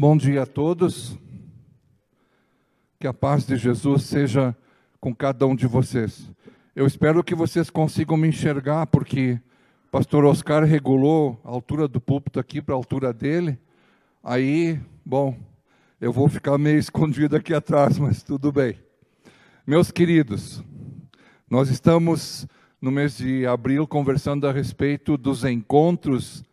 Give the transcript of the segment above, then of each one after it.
Bom dia a todos. Que a paz de Jesus seja com cada um de vocês. Eu espero que vocês consigam me enxergar, porque o pastor Oscar regulou a altura do púlpito aqui para a altura dele. Aí, bom, eu vou ficar meio escondido aqui atrás, mas tudo bem. Meus queridos, nós estamos no mês de abril conversando a respeito dos encontros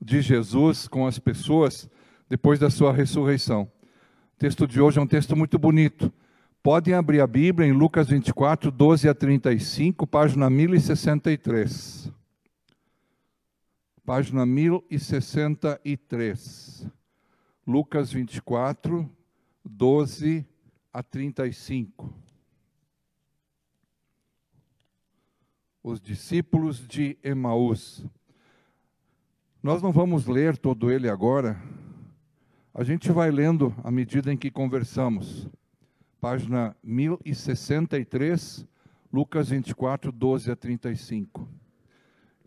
de Jesus com as pessoas depois da sua ressurreição. O texto de hoje é um texto muito bonito. Podem abrir a Bíblia em Lucas 24, 12 a 35, página 1063. Página 1063. Lucas 24, 12 a 35. Os discípulos de Emaús. Nós não vamos ler todo ele agora, a gente vai lendo à medida em que conversamos. Página 1063, Lucas 24, 12 a 35.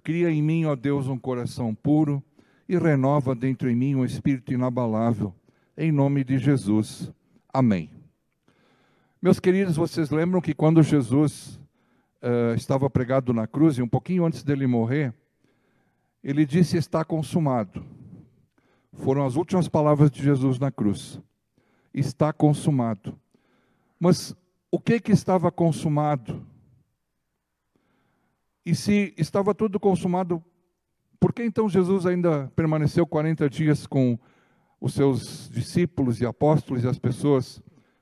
Cria em mim, ó Deus, um coração puro e renova dentro em mim um espírito inabalável. Em nome de Jesus. Amém. Meus queridos, vocês lembram que quando Jesus uh, estava pregado na cruz, e um pouquinho antes dele morrer, ele disse: Está consumado. Foram as últimas palavras de Jesus na cruz. Está consumado. Mas o que que estava consumado? E se estava tudo consumado, por que então Jesus ainda permaneceu 40 dias com os seus discípulos e apóstolos e as pessoas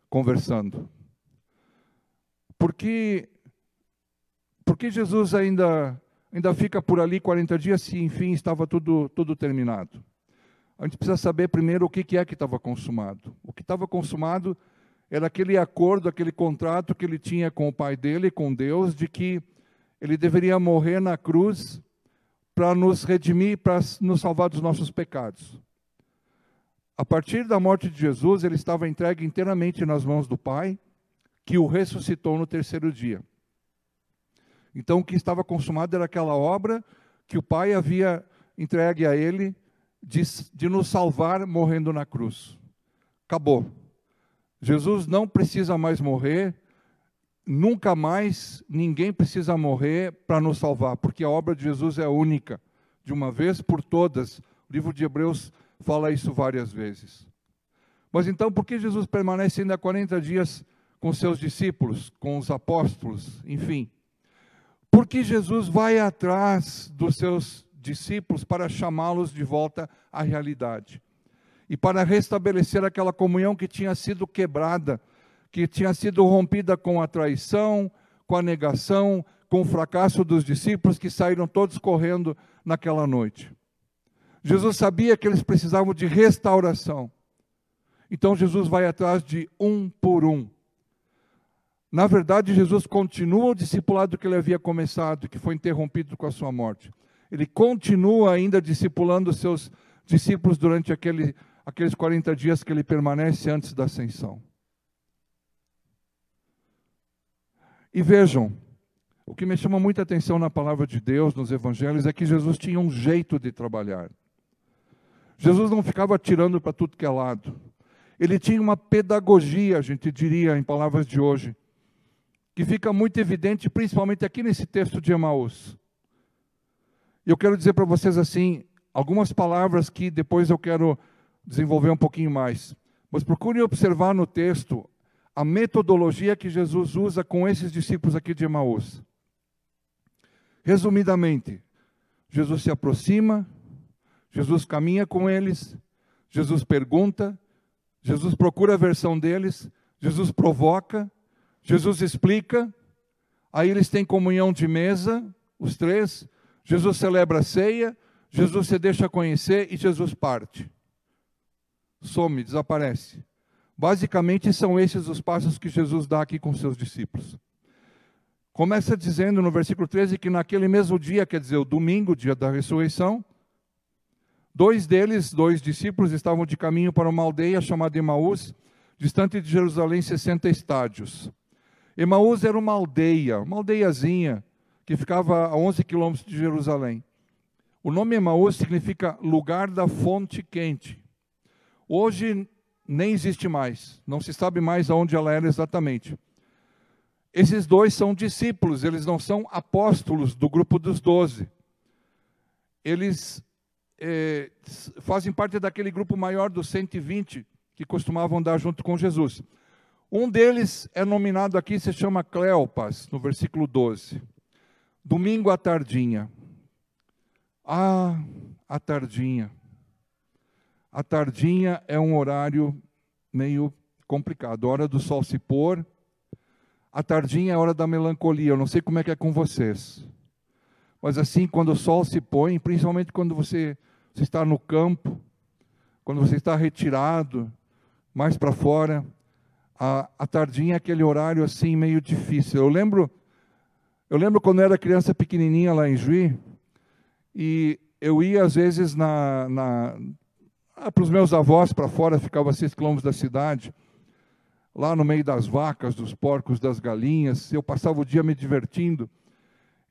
conversando? Porque porque Jesus ainda ainda fica por ali 40 dias se enfim estava tudo tudo terminado? A gente precisa saber primeiro o que é que estava consumado. O que estava consumado era aquele acordo, aquele contrato que ele tinha com o pai dele, com Deus, de que ele deveria morrer na cruz para nos redimir, para nos salvar dos nossos pecados. A partir da morte de Jesus, ele estava entregue inteiramente nas mãos do Pai, que o ressuscitou no terceiro dia. Então, o que estava consumado era aquela obra que o Pai havia entregue a ele de, de nos salvar morrendo na cruz. Acabou. Jesus não precisa mais morrer, nunca mais ninguém precisa morrer para nos salvar, porque a obra de Jesus é única, de uma vez por todas. O livro de Hebreus fala isso várias vezes. Mas então, por que Jesus permanece ainda 40 dias com seus discípulos, com os apóstolos, enfim? Porque Jesus vai atrás dos seus discípulos para chamá-los de volta à realidade e para restabelecer aquela comunhão que tinha sido quebrada, que tinha sido rompida com a traição, com a negação, com o fracasso dos discípulos que saíram todos correndo naquela noite. Jesus sabia que eles precisavam de restauração. Então Jesus vai atrás de um por um. Na verdade, Jesus continua o discipulado que ele havia começado, que foi interrompido com a sua morte ele continua ainda discipulando seus discípulos durante aquele, aqueles 40 dias que ele permanece antes da ascensão. E vejam, o que me chama muita atenção na palavra de Deus, nos evangelhos, é que Jesus tinha um jeito de trabalhar. Jesus não ficava tirando para tudo que é lado. Ele tinha uma pedagogia, a gente diria em palavras de hoje, que fica muito evidente, principalmente aqui nesse texto de Emaús. Eu quero dizer para vocês assim, algumas palavras que depois eu quero desenvolver um pouquinho mais. Mas procurem observar no texto a metodologia que Jesus usa com esses discípulos aqui de Emaús. Resumidamente, Jesus se aproxima, Jesus caminha com eles, Jesus pergunta, Jesus procura a versão deles, Jesus provoca, Jesus explica, aí eles têm comunhão de mesa, os três, Jesus celebra a ceia, Jesus se deixa conhecer e Jesus parte. Some, desaparece. Basicamente, são esses os passos que Jesus dá aqui com seus discípulos. Começa dizendo no versículo 13 que naquele mesmo dia, quer dizer, o domingo, dia da ressurreição, dois deles, dois discípulos, estavam de caminho para uma aldeia chamada Emaús, distante de Jerusalém 60 estádios. Emaús era uma aldeia, uma aldeiazinha, que ficava a 11 quilômetros de Jerusalém. O nome Emaús significa lugar da fonte quente. Hoje nem existe mais, não se sabe mais aonde ela era exatamente. Esses dois são discípulos, eles não são apóstolos do grupo dos doze. Eles é, fazem parte daquele grupo maior dos 120 que costumavam andar junto com Jesus. Um deles é nominado aqui, se chama Cleopas, no versículo 12. Domingo à tardinha. Ah, à tardinha. A tardinha é um horário meio complicado. A hora do sol se pôr. A tardinha é a hora da melancolia. Eu não sei como é que é com vocês. Mas assim, quando o sol se põe, principalmente quando você, você está no campo, quando você está retirado, mais para fora, a, a tardinha é aquele horário assim meio difícil. Eu lembro, eu lembro quando eu era criança pequenininha lá em Juí, e eu ia às vezes na, na ah, para os meus avós para fora, ficava a seis quilômetros da cidade, lá no meio das vacas, dos porcos, das galinhas. Eu passava o dia me divertindo,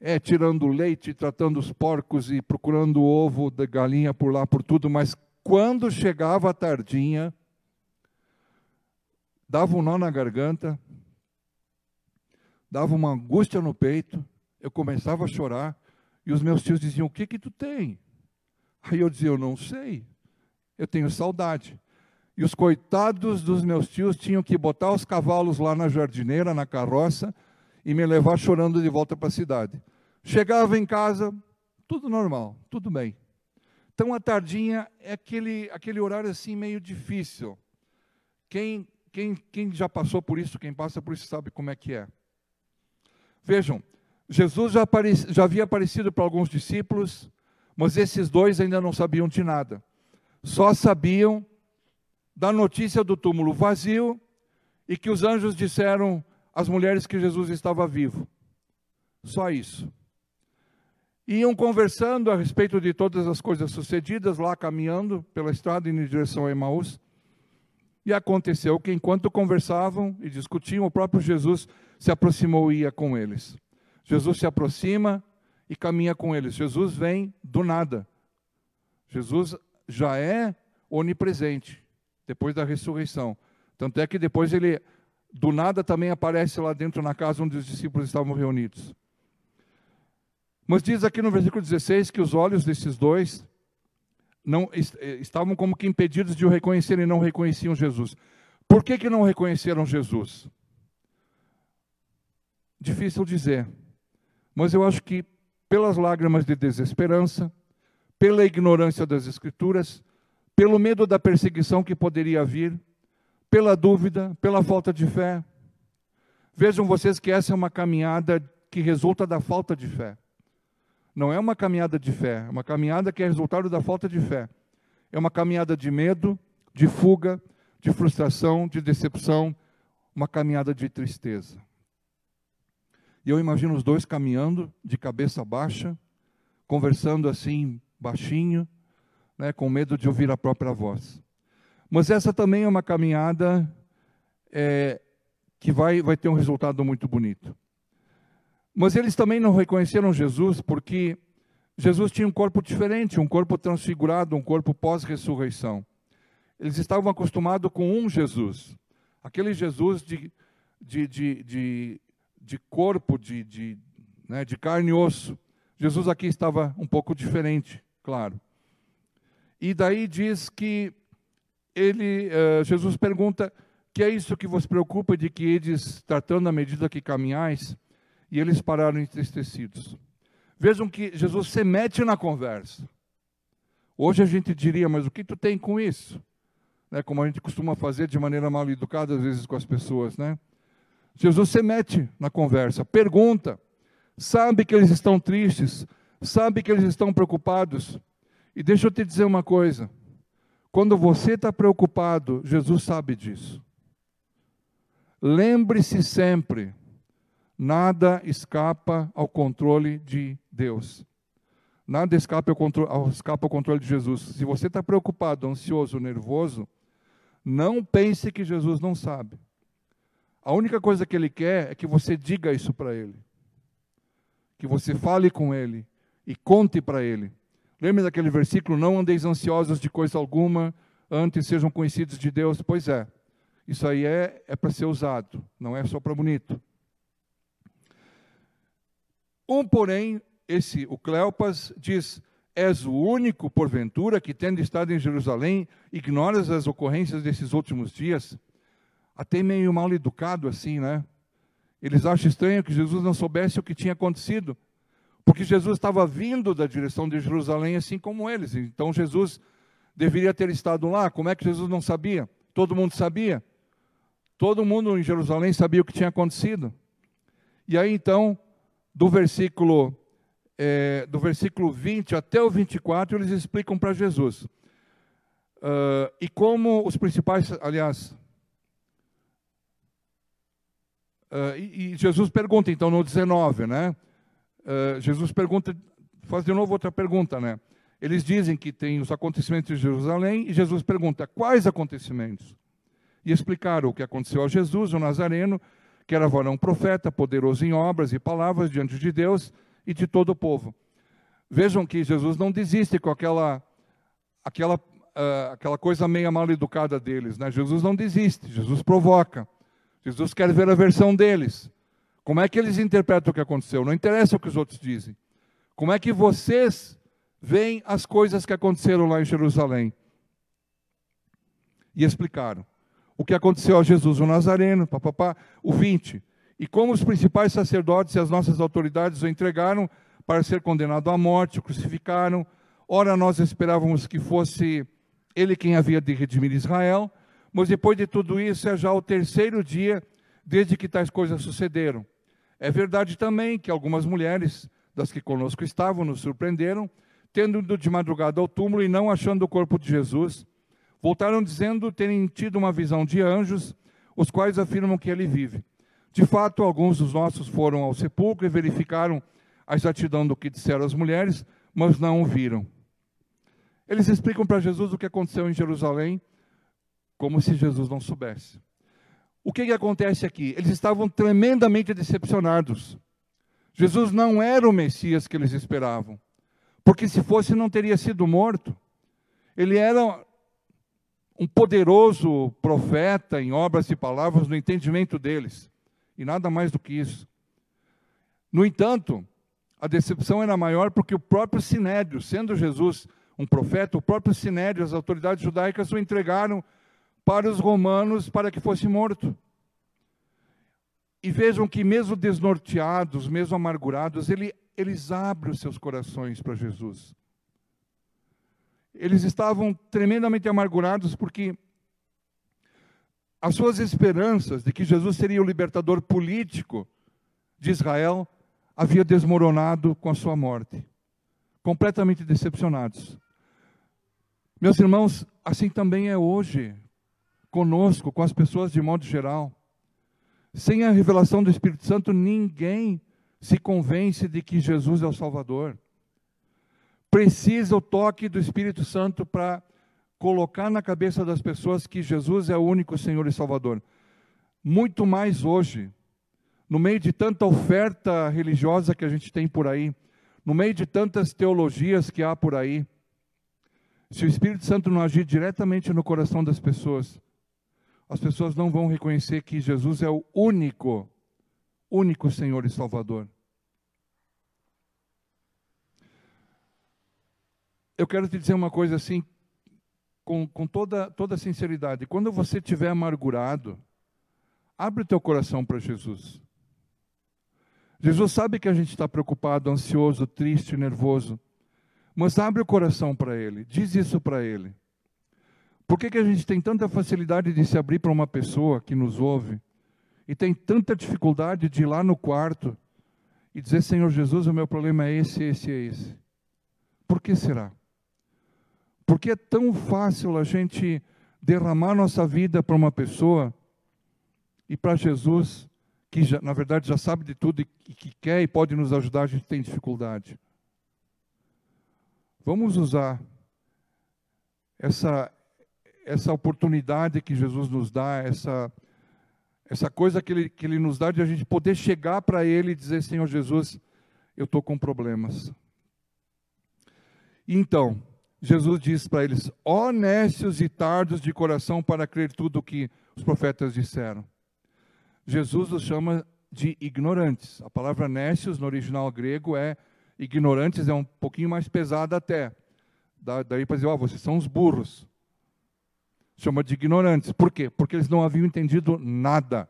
é, tirando leite, tratando os porcos e procurando o ovo da galinha por lá, por tudo. Mas quando chegava a tardinha, dava um nó na garganta, dava uma angústia no peito, eu começava a chorar, e os meus tios diziam: O que que tu tem? Aí eu dizia: Eu não sei eu tenho saudade. E os coitados dos meus tios tinham que botar os cavalos lá na jardineira, na carroça, e me levar chorando de volta para a cidade. Chegava em casa, tudo normal, tudo bem. Então a tardinha é aquele, aquele horário assim meio difícil. Quem, quem, quem já passou por isso, quem passa por isso sabe como é que é. Vejam, Jesus já, já havia aparecido para alguns discípulos, mas esses dois ainda não sabiam de nada só sabiam da notícia do túmulo vazio e que os anjos disseram às mulheres que Jesus estava vivo. Só isso. Iam conversando a respeito de todas as coisas sucedidas, lá caminhando pela estrada em direção a Emaús. E aconteceu que enquanto conversavam e discutiam, o próprio Jesus se aproximou e ia com eles. Jesus se aproxima e caminha com eles. Jesus vem do nada. Jesus já é onipresente depois da ressurreição. Tanto é que depois ele, do nada, também aparece lá dentro na casa onde os discípulos estavam reunidos. Mas diz aqui no versículo 16 que os olhos desses dois não eh, estavam como que impedidos de o reconhecer e não reconheciam Jesus. Por que, que não reconheceram Jesus? Difícil dizer. Mas eu acho que pelas lágrimas de desesperança, pela ignorância das Escrituras, pelo medo da perseguição que poderia vir, pela dúvida, pela falta de fé. Vejam vocês que essa é uma caminhada que resulta da falta de fé. Não é uma caminhada de fé, é uma caminhada que é resultado da falta de fé. É uma caminhada de medo, de fuga, de frustração, de decepção, uma caminhada de tristeza. E eu imagino os dois caminhando de cabeça baixa, conversando assim baixinho, né, com medo de ouvir a própria voz. Mas essa também é uma caminhada é, que vai, vai ter um resultado muito bonito. Mas eles também não reconheceram Jesus porque Jesus tinha um corpo diferente, um corpo transfigurado, um corpo pós-ressurreição. Eles estavam acostumados com um Jesus, aquele Jesus de, de, de, de, de corpo, de, de, né, de carne e osso. Jesus aqui estava um pouco diferente claro. E daí diz que ele, uh, Jesus pergunta: que é isso que vos preocupa de que eles, tratando à medida que caminhais, e eles pararam entristecidos. Vejam que Jesus se mete na conversa. Hoje a gente diria, mas o que tu tem com isso? Né, como a gente costuma fazer de maneira mal educada às vezes com as pessoas, né? Jesus se mete na conversa, pergunta, sabe que eles estão tristes, sabe que eles estão preocupados. E deixa eu te dizer uma coisa: quando você está preocupado, Jesus sabe disso. Lembre-se sempre, nada escapa ao controle de Deus. Nada escapa ao, controle, escapa ao controle de Jesus. Se você está preocupado, ansioso, nervoso, não pense que Jesus não sabe. A única coisa que ele quer é que você diga isso para ele. Que você fale com ele e conte para ele. Lembre daquele versículo: Não andeis ansiosos de coisa alguma, antes sejam conhecidos de Deus. Pois é, isso aí é, é para ser usado, não é só para bonito. Um, porém, esse, o Cleopas, diz: És o único, porventura, que, tendo estado em Jerusalém, ignoras as ocorrências desses últimos dias? Até meio mal educado assim, né? Eles acham estranho que Jesus não soubesse o que tinha acontecido, porque Jesus estava vindo da direção de Jerusalém, assim como eles. Então Jesus deveria ter estado lá. Como é que Jesus não sabia? Todo mundo sabia. Todo mundo em Jerusalém sabia o que tinha acontecido. E aí então, do versículo é, do versículo 20 até o 24, eles explicam para Jesus. Uh, e como os principais, aliás, uh, e, e, Jesus pergunta, então, no 19, né? Uh, Jesus pergunta, faz de novo outra pergunta, né? Eles dizem que tem os acontecimentos de Jerusalém, e Jesus pergunta, quais acontecimentos? E explicaram o que aconteceu a Jesus, o Nazareno, que era varão profeta, poderoso em obras e palavras diante de Deus, e de todo o povo. Vejam que Jesus não desiste com aquela, aquela, uh, aquela coisa meio mal educada deles. Né? Jesus não desiste, Jesus provoca. Jesus quer ver a versão deles. Como é que eles interpretam o que aconteceu? Não interessa o que os outros dizem. Como é que vocês veem as coisas que aconteceram lá em Jerusalém? E explicaram. O que aconteceu a Jesus, o Nazareno, papapá, o 20. E como os principais sacerdotes e as nossas autoridades o entregaram para ser condenado à morte, o crucificaram. Ora, nós esperávamos que fosse ele quem havia de redimir Israel, mas depois de tudo isso é já o terceiro dia desde que tais coisas sucederam. É verdade também que algumas mulheres das que conosco estavam nos surpreenderam, tendo ido de madrugada ao túmulo e não achando o corpo de Jesus, voltaram dizendo terem tido uma visão de anjos, os quais afirmam que ele vive. De fato, alguns dos nossos foram ao sepulcro e verificaram a exatidão do que disseram as mulheres, mas não o viram. Eles explicam para Jesus o que aconteceu em Jerusalém, como se Jesus não soubesse. O que, que acontece aqui? Eles estavam tremendamente decepcionados. Jesus não era o Messias que eles esperavam, porque se fosse, não teria sido morto. Ele era um poderoso profeta em obras e palavras no entendimento deles e nada mais do que isso. No entanto, a decepção era maior porque o próprio Sinédrio, sendo Jesus um profeta, o próprio Sinédrio, as autoridades judaicas o entregaram para os romanos para que fosse morto. E vejam que, mesmo desnorteados, mesmo amargurados, ele, eles abrem os seus corações para Jesus. Eles estavam tremendamente amargurados porque as suas esperanças de que Jesus seria o libertador político de Israel havia desmoronado com a sua morte. Completamente decepcionados. Meus irmãos, assim também é hoje, conosco, com as pessoas de modo geral. Sem a revelação do Espírito Santo, ninguém se convence de que Jesus é o Salvador. Precisa o toque do Espírito Santo para colocar na cabeça das pessoas que Jesus é o único Senhor e Salvador. Muito mais hoje, no meio de tanta oferta religiosa que a gente tem por aí, no meio de tantas teologias que há por aí, se o Espírito Santo não agir diretamente no coração das pessoas, as pessoas não vão reconhecer que Jesus é o único, único Senhor e Salvador. Eu quero te dizer uma coisa assim, com, com toda, toda sinceridade, quando você estiver amargurado, abre o teu coração para Jesus. Jesus sabe que a gente está preocupado, ansioso, triste, nervoso, mas abre o coração para Ele, diz isso para Ele. Por que, que a gente tem tanta facilidade de se abrir para uma pessoa que nos ouve e tem tanta dificuldade de ir lá no quarto e dizer: Senhor Jesus, o meu problema é esse, esse, é esse? Por que será? Porque é tão fácil a gente derramar nossa vida para uma pessoa e para Jesus, que já, na verdade já sabe de tudo e que quer e pode nos ajudar, a gente tem dificuldade. Vamos usar essa, essa oportunidade que Jesus nos dá, essa, essa coisa que ele, que ele nos dá de a gente poder chegar para Ele e dizer: Senhor Jesus, eu estou com problemas. Então, Jesus diz para eles: honestos e tardos de coração para crer tudo o que os profetas disseram. Jesus os chama de ignorantes. A palavra nécios no original grego é ignorantes, é um pouquinho mais pesada até. daí para dizer, ó, oh, vocês são os burros. Chama de ignorantes. Por quê? Porque eles não haviam entendido nada.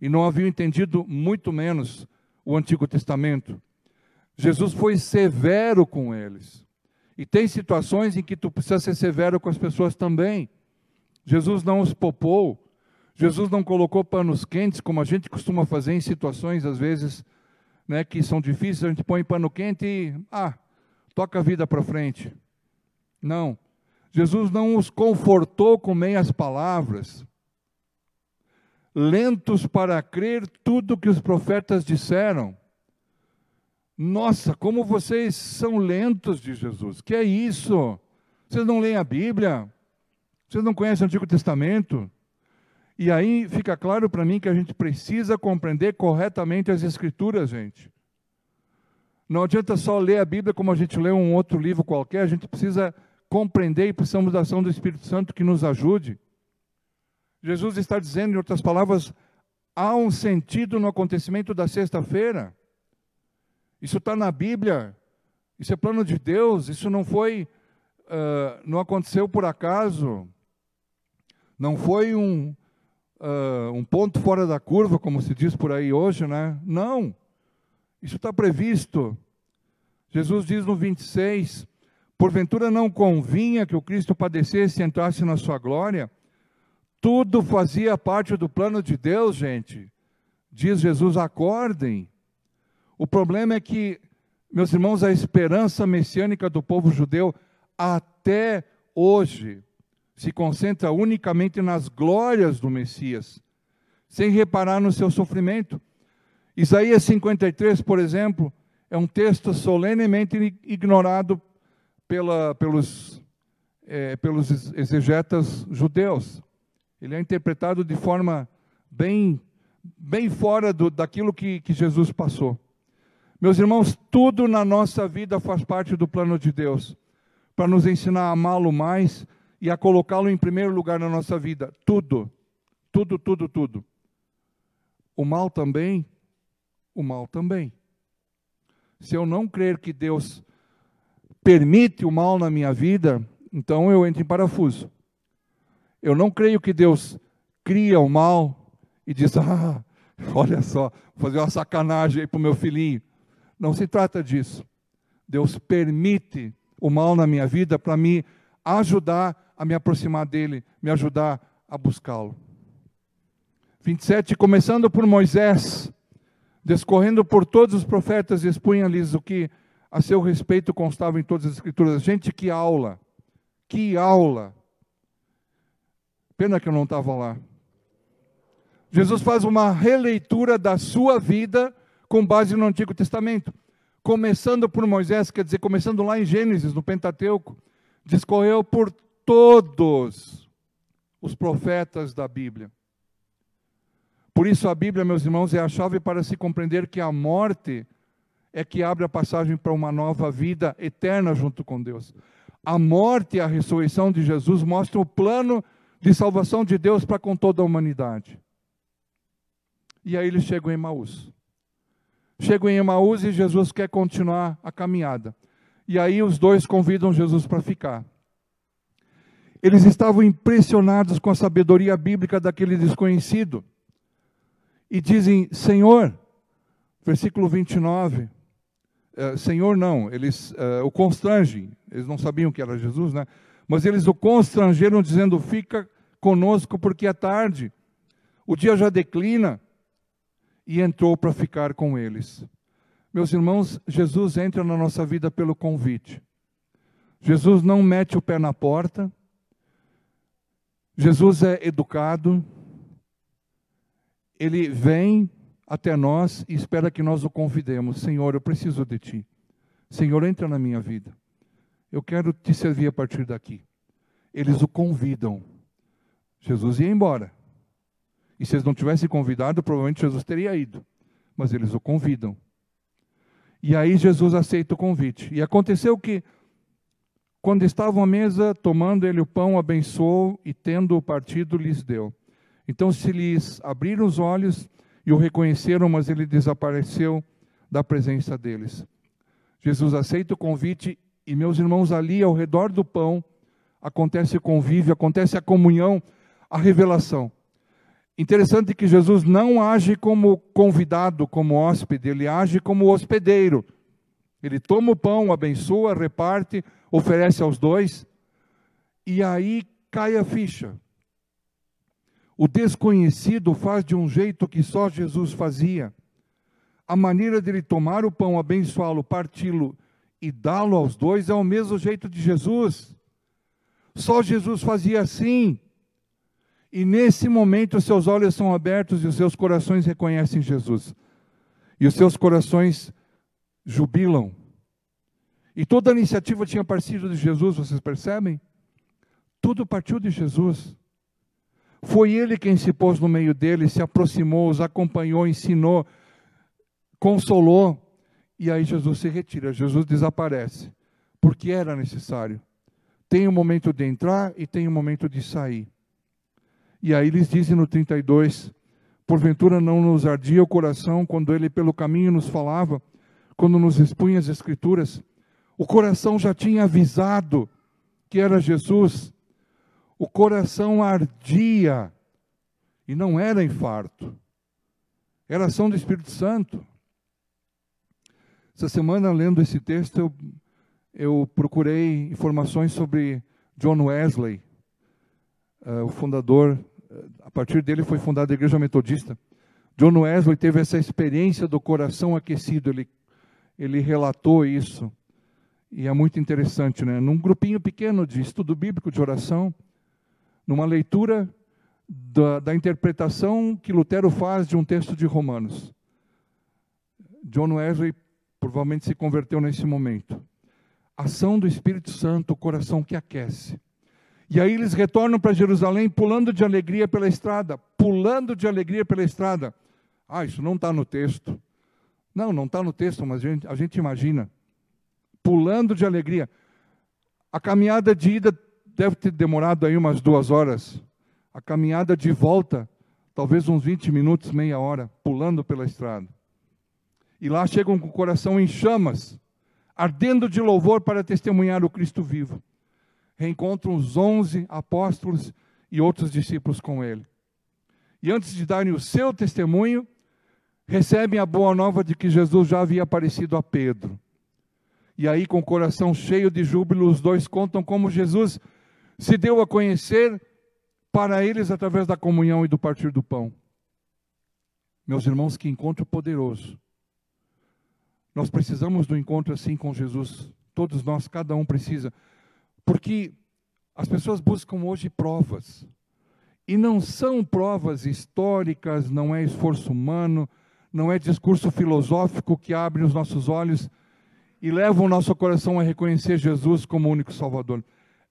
E não haviam entendido muito menos o Antigo Testamento. Jesus foi severo com eles. E tem situações em que tu precisa ser severo com as pessoas também. Jesus não os popou, Jesus não colocou panos quentes, como a gente costuma fazer em situações, às vezes, né, que são difíceis, a gente põe pano quente e, ah, toca a vida para frente. Não. Jesus não os confortou com meias palavras. Lentos para crer tudo que os profetas disseram. Nossa, como vocês são lentos de Jesus. Que é isso? Vocês não leem a Bíblia? Vocês não conhecem o Antigo Testamento? E aí fica claro para mim que a gente precisa compreender corretamente as Escrituras, gente. Não adianta só ler a Bíblia como a gente lê um outro livro qualquer, a gente precisa compreender e precisamos da ação do Espírito Santo que nos ajude. Jesus está dizendo, em outras palavras, há um sentido no acontecimento da sexta-feira. Isso está na Bíblia. Isso é plano de Deus. Isso não foi, uh, não aconteceu por acaso. Não foi um, uh, um ponto fora da curva, como se diz por aí hoje, né? Não. Isso está previsto. Jesus diz no 26: Porventura não convinha que o Cristo padecesse e entrasse na sua glória? Tudo fazia parte do plano de Deus, gente. Diz Jesus: acordem. O problema é que, meus irmãos, a esperança messiânica do povo judeu até hoje se concentra unicamente nas glórias do Messias, sem reparar no seu sofrimento. Isaías 53, por exemplo, é um texto solenemente ignorado pela, pelos, é, pelos exegetas judeus. Ele é interpretado de forma bem, bem fora do, daquilo que, que Jesus passou. Meus irmãos, tudo na nossa vida faz parte do plano de Deus, para nos ensinar a amá-lo mais e a colocá-lo em primeiro lugar na nossa vida. Tudo, tudo, tudo, tudo. O mal também, o mal também. Se eu não crer que Deus permite o mal na minha vida, então eu entro em parafuso. Eu não creio que Deus cria o mal e diz: ah, olha só, vou fazer uma sacanagem aí para o meu filhinho. Não se trata disso. Deus permite o mal na minha vida para me ajudar a me aproximar dele, me ajudar a buscá-lo. 27, começando por Moisés, descorrendo por todos os profetas, expunha-lhes o que a seu respeito constava em todas as escrituras. Gente, que aula! Que aula! Pena que eu não estava lá. Jesus faz uma releitura da sua vida com base no Antigo Testamento. Começando por Moisés, quer dizer, começando lá em Gênesis, no Pentateuco, discorreu por todos os profetas da Bíblia. Por isso a Bíblia, meus irmãos, é a chave para se compreender que a morte é que abre a passagem para uma nova vida eterna junto com Deus. A morte e a ressurreição de Jesus mostram o plano de salvação de Deus para com toda a humanidade. E aí eles chegam em Maús. Chegam em Emaús e Jesus quer continuar a caminhada. E aí os dois convidam Jesus para ficar. Eles estavam impressionados com a sabedoria bíblica daquele desconhecido. E dizem: Senhor, versículo 29. Eh, Senhor, não, eles uh, o constrangem, eles não sabiam que era Jesus, né? Mas eles o constrangeram, dizendo: Fica conosco, porque é tarde, o dia já declina e entrou para ficar com eles. Meus irmãos, Jesus entra na nossa vida pelo convite. Jesus não mete o pé na porta. Jesus é educado. Ele vem até nós e espera que nós o convidemos. Senhor, eu preciso de ti. Senhor, entra na minha vida. Eu quero te servir a partir daqui. Eles o convidam. Jesus ia embora. E se eles não tivessem convidado, provavelmente Jesus teria ido. Mas eles o convidam. E aí Jesus aceita o convite. E aconteceu que, Quando estavam à mesa, tomando ele o pão, abençoou e, tendo-o partido, lhes deu. Então se lhes abriram os olhos e o reconheceram, mas ele desapareceu da presença deles. Jesus aceita o convite e, meus irmãos, ali ao redor do pão acontece o convívio, acontece a comunhão, a revelação. Interessante que Jesus não age como convidado, como hóspede, ele age como hospedeiro. Ele toma o pão, abençoa, reparte, oferece aos dois, e aí cai a ficha. O desconhecido faz de um jeito que só Jesus fazia. A maneira dele tomar o pão, abençoá-lo, parti-lo e dá-lo aos dois é o mesmo jeito de Jesus. Só Jesus fazia assim. E nesse momento seus olhos são abertos e os seus corações reconhecem Jesus. E os seus corações jubilam. E toda a iniciativa tinha partido de Jesus, vocês percebem? Tudo partiu de Jesus. Foi ele quem se pôs no meio deles, se aproximou, os acompanhou, ensinou, consolou. E aí Jesus se retira, Jesus desaparece, porque era necessário. Tem um momento de entrar e tem um momento de sair. E aí eles dizem no 32, porventura não nos ardia o coração quando ele pelo caminho nos falava, quando nos expunha as escrituras, o coração já tinha avisado que era Jesus, o coração ardia, e não era infarto, era ação do Espírito Santo. Essa semana, lendo esse texto, eu, eu procurei informações sobre John Wesley, uh, o fundador, uh, a partir dele foi fundada a Igreja Metodista. John Wesley teve essa experiência do coração aquecido, ele, ele relatou isso. E é muito interessante, né? Num grupinho pequeno de estudo bíblico, de oração, numa leitura da, da, interpretação que Lutero faz de um texto de Romanos. John Wesley provavelmente se converteu nesse momento. Ação do Espírito Santo, o coração que aquece. E aí eles retornam para Jerusalém pulando de alegria pela estrada, pulando de alegria pela estrada. Ah, isso não está no texto. Não, não está no texto, mas a gente, a gente imagina. Pulando de alegria. A caminhada de ida deve ter demorado aí umas duas horas. A caminhada de volta, talvez uns 20 minutos, meia hora, pulando pela estrada. E lá chegam com o coração em chamas, ardendo de louvor para testemunhar o Cristo vivo. Reencontram os onze apóstolos e outros discípulos com ele. E antes de darem o seu testemunho, recebem a boa nova de que Jesus já havia aparecido a Pedro. E aí, com o coração cheio de júbilo, os dois contam como Jesus se deu a conhecer para eles através da comunhão e do partir do pão. Meus irmãos, que encontro poderoso. Nós precisamos do encontro assim com Jesus. Todos nós, cada um precisa. Porque as pessoas buscam hoje provas. E não são provas históricas, não é esforço humano, não é discurso filosófico que abre os nossos olhos e leva o nosso coração a reconhecer Jesus como único Salvador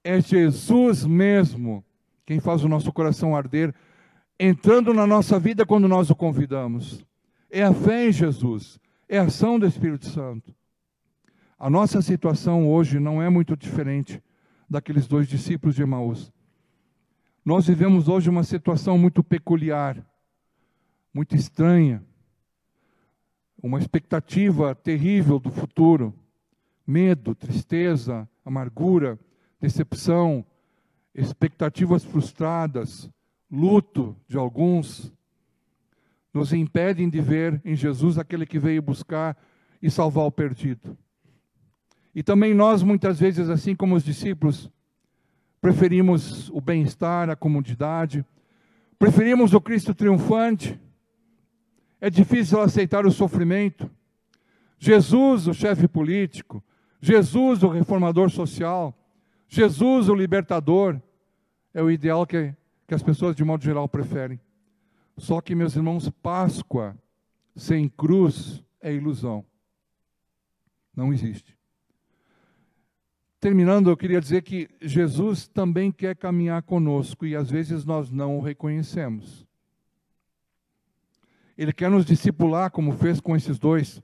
é Jesus mesmo quem faz o nosso coração arder, entrando na nossa vida quando nós o convidamos. É a fé em Jesus, é a ação do Espírito Santo. A nossa situação hoje não é muito diferente daqueles dois discípulos de Emaús. Nós vivemos hoje uma situação muito peculiar, muito estranha, uma expectativa terrível do futuro, medo, tristeza, amargura, decepção, expectativas frustradas, luto de alguns, nos impedem de ver em Jesus aquele que veio buscar e salvar o perdido. E também nós, muitas vezes, assim como os discípulos, preferimos o bem-estar, a comodidade, preferimos o Cristo triunfante. É difícil aceitar o sofrimento. Jesus, o chefe político, Jesus, o reformador social, Jesus, o libertador, é o ideal que, que as pessoas, de modo geral, preferem. Só que, meus irmãos, Páscoa sem cruz é ilusão. Não existe. Terminando, eu queria dizer que Jesus também quer caminhar conosco e às vezes nós não o reconhecemos. Ele quer nos discipular, como fez com esses dois.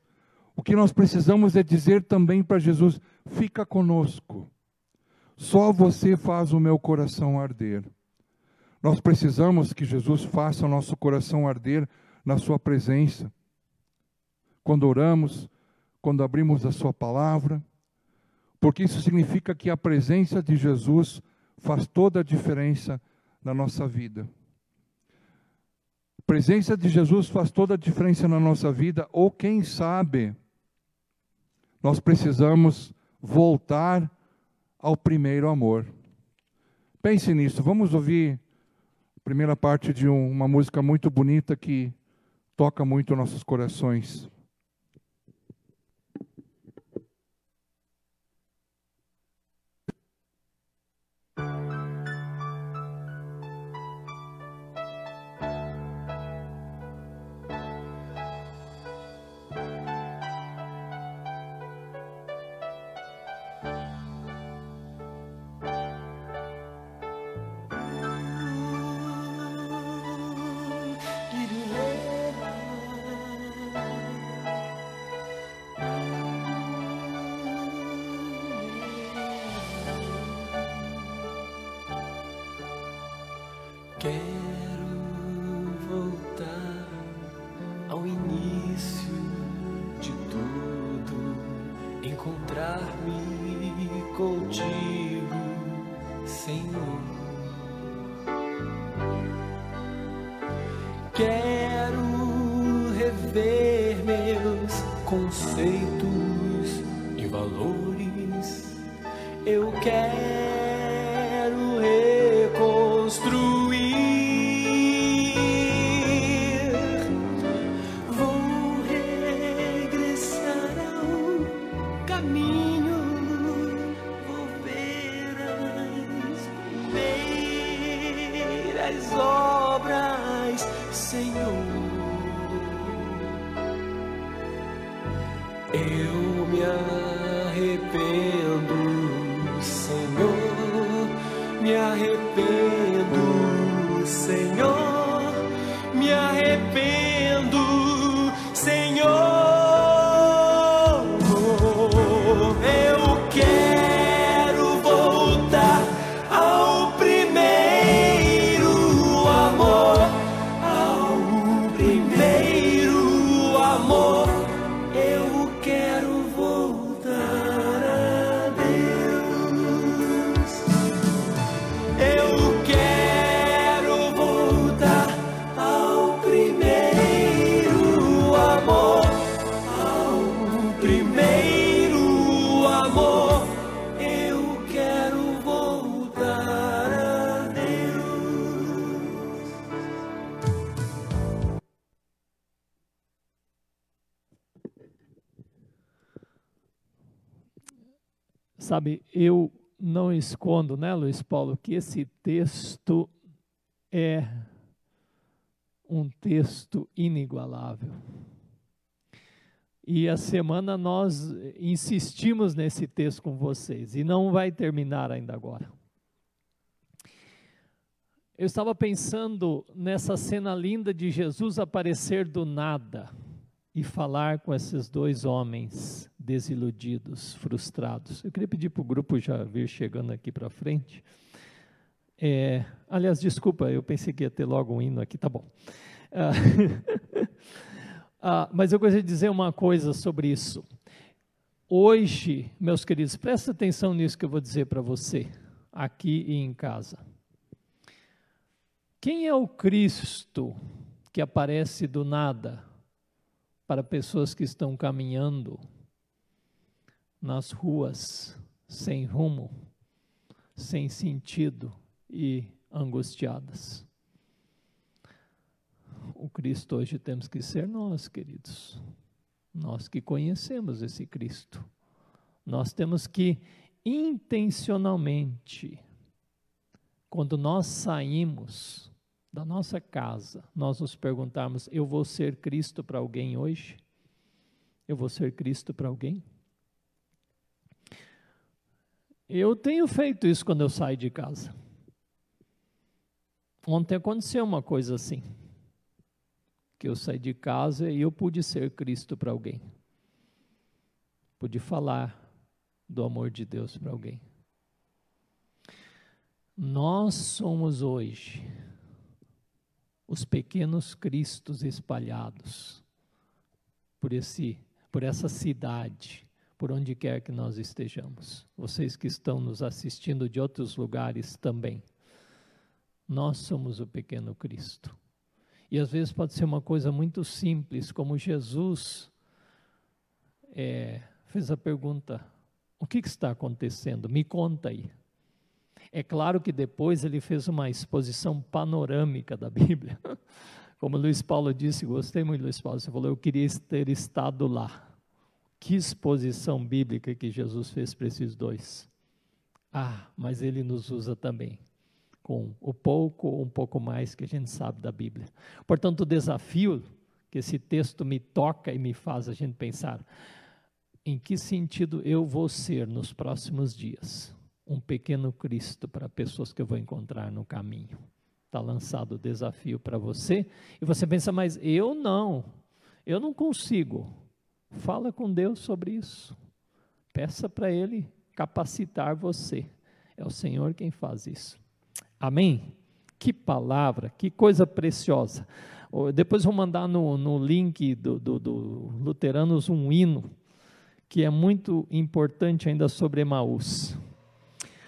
O que nós precisamos é dizer também para Jesus: fica conosco. Só você faz o meu coração arder. Nós precisamos que Jesus faça o nosso coração arder na Sua presença. Quando oramos, quando abrimos a Sua palavra, porque isso significa que a presença de Jesus faz toda a diferença na nossa vida. A presença de Jesus faz toda a diferença na nossa vida, ou quem sabe, nós precisamos voltar ao primeiro amor. Pense nisso, vamos ouvir a primeira parte de um, uma música muito bonita que toca muito nossos corações. Quero rever meus conceitos e valores. Eu quero Sabe, eu não escondo, né, Luiz Paulo, que esse texto é um texto inigualável. E a semana nós insistimos nesse texto com vocês, e não vai terminar ainda agora. Eu estava pensando nessa cena linda de Jesus aparecer do nada e falar com esses dois homens desiludidos, frustrados. Eu queria pedir para o grupo já vir chegando aqui para frente. É, aliás, desculpa, eu pensei que ia ter logo um hino aqui, tá bom. Ah, ah, mas eu gostaria de dizer uma coisa sobre isso. Hoje, meus queridos, presta atenção nisso que eu vou dizer para você, aqui e em casa. Quem é o Cristo que aparece do nada para pessoas que estão caminhando nas ruas sem rumo, sem sentido e angustiadas. O Cristo hoje temos que ser nós, queridos. Nós que conhecemos esse Cristo. Nós temos que intencionalmente, quando nós saímos da nossa casa, nós nos perguntarmos: eu vou ser Cristo para alguém hoje? Eu vou ser Cristo para alguém? Eu tenho feito isso quando eu saio de casa. Ontem aconteceu uma coisa assim. Que eu saí de casa e eu pude ser Cristo para alguém. Pude falar do amor de Deus para alguém. Nós somos hoje os pequenos cristos espalhados por esse por essa cidade, por onde quer que nós estejamos. Vocês que estão nos assistindo de outros lugares também. Nós somos o pequeno Cristo. E às vezes pode ser uma coisa muito simples, como Jesus é, fez a pergunta: o que, que está acontecendo? Me conta aí. É claro que depois ele fez uma exposição panorâmica da Bíblia. Como Luiz Paulo disse, gostei muito, Luiz Paulo, você falou, eu queria ter estado lá. Que exposição bíblica que Jesus fez para esses dois. Ah, mas ele nos usa também, com o pouco ou um pouco mais que a gente sabe da Bíblia. Portanto, o desafio que esse texto me toca e me faz a gente pensar, em que sentido eu vou ser nos próximos dias? Um pequeno Cristo para pessoas que eu vou encontrar no caminho. Está lançado o desafio para você e você pensa, mas eu não, eu não consigo. Fala com Deus sobre isso. Peça para Ele capacitar você. É o Senhor quem faz isso. Amém? Que palavra, que coisa preciosa. Depois vou mandar no, no link do, do, do Luteranos um hino que é muito importante ainda sobre Emaús.